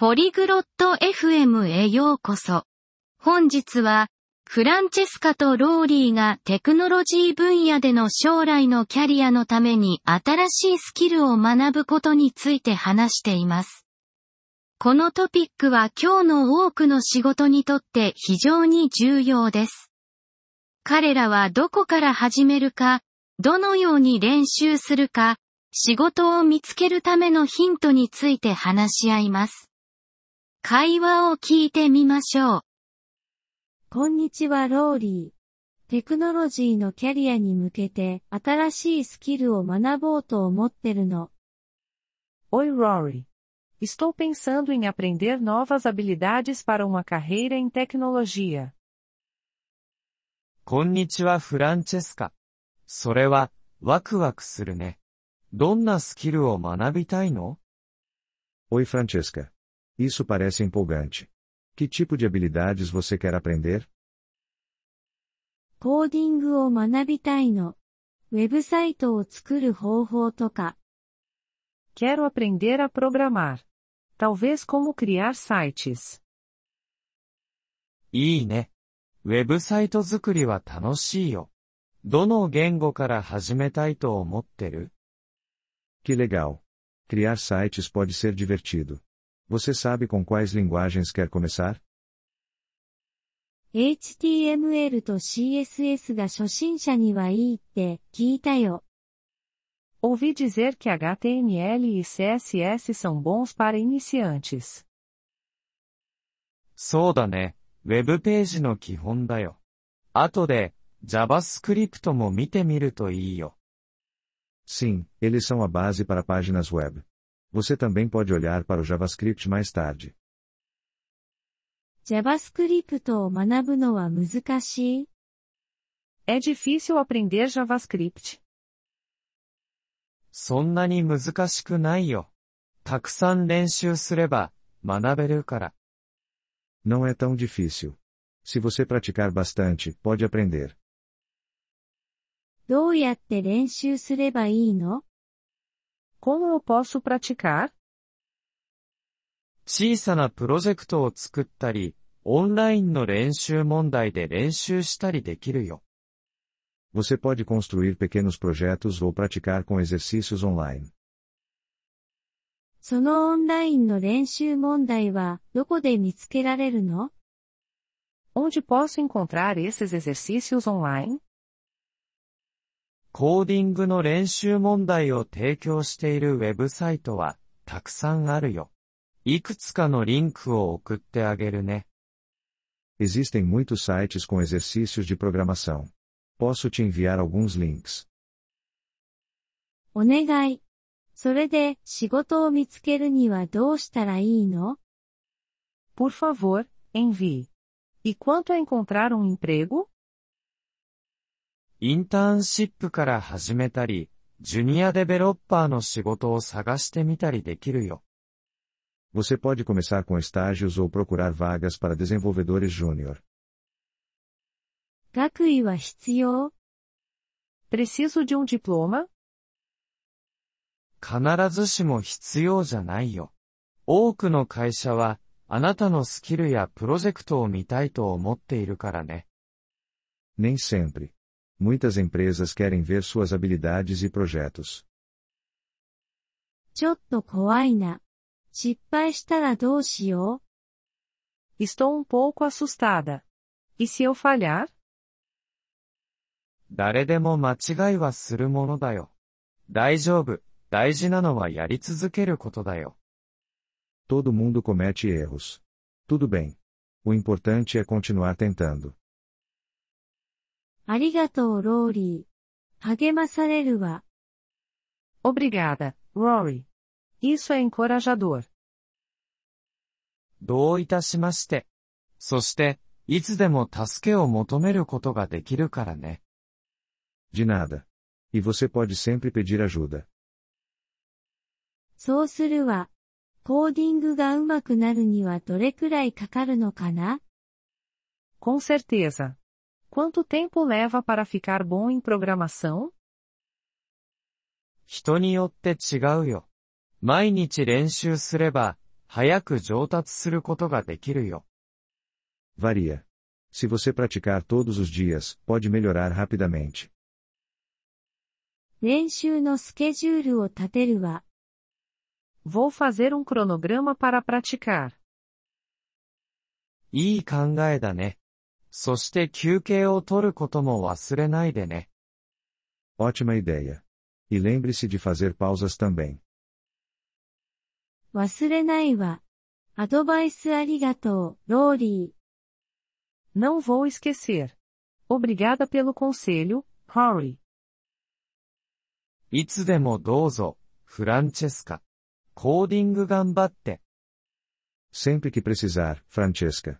ポリグロット FM へようこそ。本日は、フランチェスカとローリーがテクノロジー分野での将来のキャリアのために新しいスキルを学ぶことについて話しています。このトピックは今日の多くの仕事にとって非常に重要です。彼らはどこから始めるか、どのように練習するか、仕事を見つけるためのヒントについて話し合います。会話を聞いてみましょう。こんにちはローリー。テクノロジーのキャリアに向けて新しいスキルを学ぼうと思ってるの。Oi Rory. Estou pensando em aprender novas habilidades para uma carreira em tecnologia. こんにちはフランチェスカ。それは、ワクワクするね。どんなスキルを学びたいの Oi Francesca. Isso parece empolgante. Que tipo de habilidades você quer aprender? コーディングを学びたいの。ウェブサイトを作る方法とか。 Quero aprender a programar. Talvez como criar sites. いいね。ウェブサイト作りは楽しいよ。どの言語から始めたいと思ってる Que legal. Criar sites pode ser divertido. Você sabe com quais linguagens quer começar? HTML と CSS が初心者にはいいって聞いたよ。 Ouvi dizer que HTML e CSS são bons para iniciantes. そうだね。ウェブページの基本だよ。後で、JavaScript も見てみるといいよ。 Sim, eles são a base para páginas web. Você também pode olhar para o JavaScript mais tarde. JavaScript を学ぶのは難しい É difícil aprender JavaScript. そんなに難しくないよ。たくさん練習すれば、学べるから。 Não é tão difícil. Se você praticar bastante, pode aprender. どうやって練習すればいいの Como eu posso praticar? 小さなプロジェクトを作ったり、オンラインの練習問題で練習したりできるよ。 Você pode construir pequenos projetos ou praticar com exercícios online. そのオンラインの練習問題はどこで見つけられるの Onde posso encontrar esses exercícios online? コーディングの練習問題を提供しているウェブサイトは、たくさんあるよ。いくつかのリンクを送ってあげるね。Existem muitos sites com exercícios de programação. Posso te enviar alguns links. お願い。それで仕事を見つけるにはどうしたらいいの Por favor, envie. E quanto a encontrar um emprego? インターンシップから始めたり、ジュニアデベロッパーの仕事を探してみたりできるよ。Você pode começar com estágios ou procurar vagas para desenvolvedores júnior. 学位は必要 Preciso de um diploma? 必ずしも必要じゃないよ。多くの会社は、あなたのスキルやプロジェクトを見たいと思っているからね。Nem sempre. Muitas empresas querem ver suas habilidades e projetos. ちょっと怖いな。失敗したらどうしよ Estou um pouco assustada. E se eu falhar? 誰でも間違いはするものだよ。大丈夫。大事なのはやり続けることだよ。 Todo mundo comete erros. Tudo bem. O importante é continuar tentando. う。ありがとうローリー。励まされるわ。Obrigada, Rory. Isso é encorajador. どういたしまして。そして、いつでも助けを求めることができるからね。De nada. E você pode sempre pedir ajuda. そうするわ。コーディングが上手くなるにはどれくらいかかるのかな？Com certeza. Quanto tempo leva para ficar bom em programação? 人によって違うよ。毎日練習すれば、 早く上達することができるよ。 Varia. Se você praticar todos os dias, pode melhorar rapidamente. 練習のスケジュールを立てるわ。 Vou fazer um cronograma para praticar. いい考えだね。 そして休憩を取ることも忘れないでね。 Ótima ideia. E lembre-se de fazer pausas também. 忘れないわ。アドバイスありがとう、ローリー。 Não vou esquecer. Obrigada pelo conselho, Rory. いつでもどうぞ、フランチェスカ。コーディング頑張って。 Sempre que precisar, Francesca.